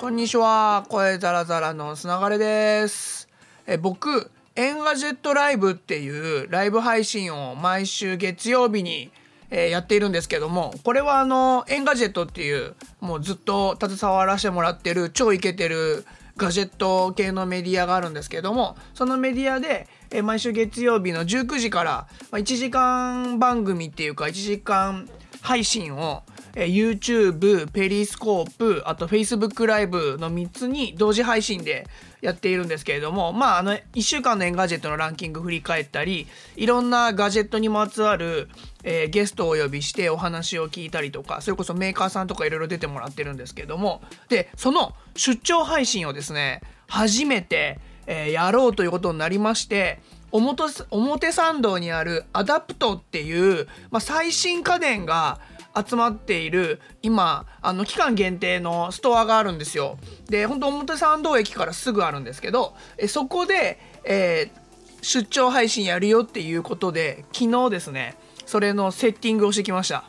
こんにちは。声ザラザラのつながれです。え僕 Engadget Live っていうライブ配信を毎週月曜日に、えーやっているんですけどもこれはあの Engadget っていうもうずっと携わらせてもらってる超イケてるガジェット系のメディアがあるんですけどもそのメディアで、えー毎週月曜日の19時から、まあ、1時間番組っていうか1時間配信を、え YouTube、 Periscope、あと Facebook ライブの3つに同時配信でやっているんですけれども、まあ、あの、1週間の Engadget のランキング振り返ったり、いろんなガジェットにまつわる、えーゲストをお呼びしてお話を聞いたりとか、それこそメーカーさんとかいろいろ出てもらってるんですけれども、で、その出張配信をですね、初めて、えーやろうということになりまして、表表参道にある adpt っていう、まあ、最新家電が集まっている今あの期間限定のストアがあるんですよ。で本当表参道駅からすぐあるんですけどえそこで、えー出張配信やるよっていうことで昨日ですねそれのセッティングをしてきました。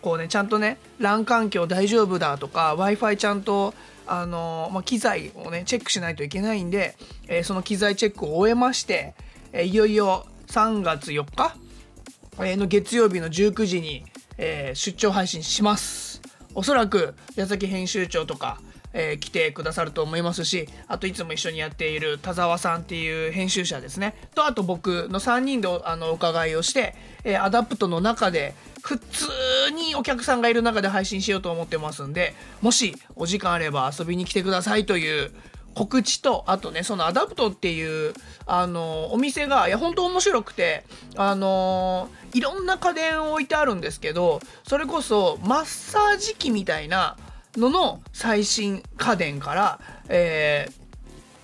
こうねちゃんとね LAN 環境大丈夫だとか w i f i ちゃんとあの、まあ、機材をねチェックしないといけないんで、えーその機材チェックを終えまして、えーいよいよ3月4日、えの月曜日の19時に、えー出張配信します。おそらく矢崎編集長とか、えー来てくださると思いますしあといつも一緒にやっている田沢さんっていう編集者ですね。とあと僕の3人でおあのお伺いをして、えー adpt の中で普通にお客さんがいる中で配信しようと思ってますんでもしお時間あれば遊びに来てくださいという告知とあとねその adpt っていうあのお店がいや本当面白くてあのいろんな家電を置いてあるんですけどそれこそマッサージ機みたいなのの最新家電から、えー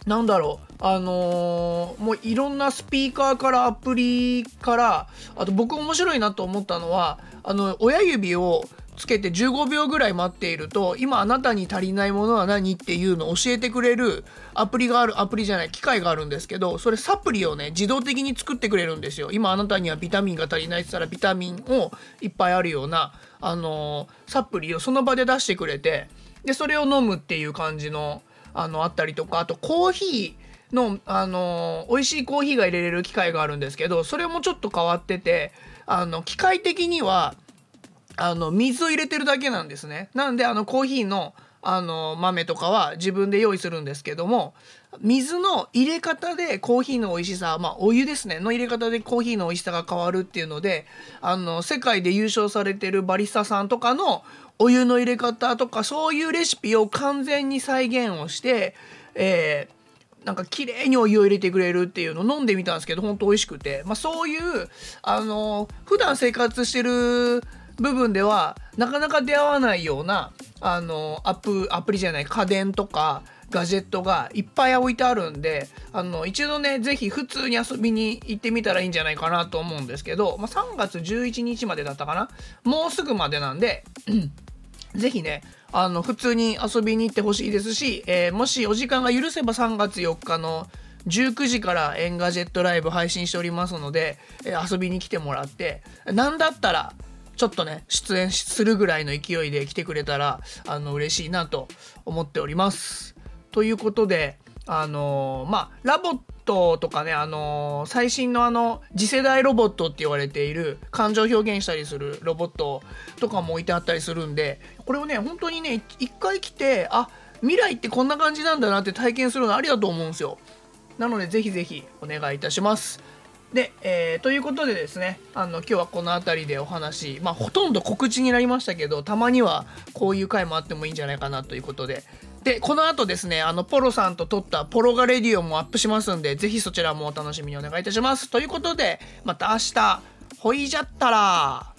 なんだろうあのーもういろんなスピーカーからアプリからあと僕面白いなと思ったのはあの親指をつけて15秒ぐらい待っていると今あなたに足りないものは何っていうのを教えてくれるアプリがあるアプリじゃない機械があるんですけどそれサプリをね自動的に作ってくれるんですよ。今あなたにはビタミンが足りないって言ったらビタミンをいっぱいあるようなあのーサプリをその場で出してくれてでそれを飲むっていう感じのあのあったりとかあとコーヒーの、あの美味しいコーヒーが入れれる機械があるんですけどそれもちょっと変わっててあの機械的にはあの水を入れてるだけなんですね。なんであのコーヒーのあの豆とかは自分で用意するんですけども水の入れ方でコーヒーの美味しさまあお湯ですねの入れ方でコーヒーの美味しさが変わるっていうのであの世界で優勝されてるバリスタさんとかのお湯の入れ方とかそういうレシピを完全に再現をして、えーなんか綺麗にお湯を入れてくれるっていうのを飲んでみたんですけど本当美味しくて、まあ、そういうあの普段生活してる部分ではなかなか出会わないようなあのアプアプリじゃない家電とかガジェットがいっぱい置いてあるんであの一度ねぜひ普通に遊びに行ってみたらいいんじゃないかなと思うんですけど、まあ、3月11日までだったかな？もうすぐまでなんで ぜひね、あの、普通に遊びに行ってほしいですし、えーもしお時間が許せば3月4日の19時から Engadget Live 配信しておりますので、えー遊びに来てもらって、なんだったら、ちょっとね、出演するぐらいの勢いで来てくれたら、あの、嬉しいなと思っております。ということで、あのーまあ、 LOVOT とかね、あのー最新のあの、次世代ロボットって言われている感情表現したりするロボットとかも置いてあったりするんで、これをね、本当にね、一回来て、あ、未来ってこんな感じなんだなって体験するのありだと思うんですよ。なので、ぜひぜひお願いいたします。で、えーということでですねあの今日はこの辺りでお話まあほとんど告知になりましたけどたまにはこういう回もあってもいいんじゃないかなということで。でこの後ですねあのポロさんと撮ったポロガレディオもアップしますんでぜひそちらもお楽しみにお願いいたします。ということでまた明日。ほいじゃったら。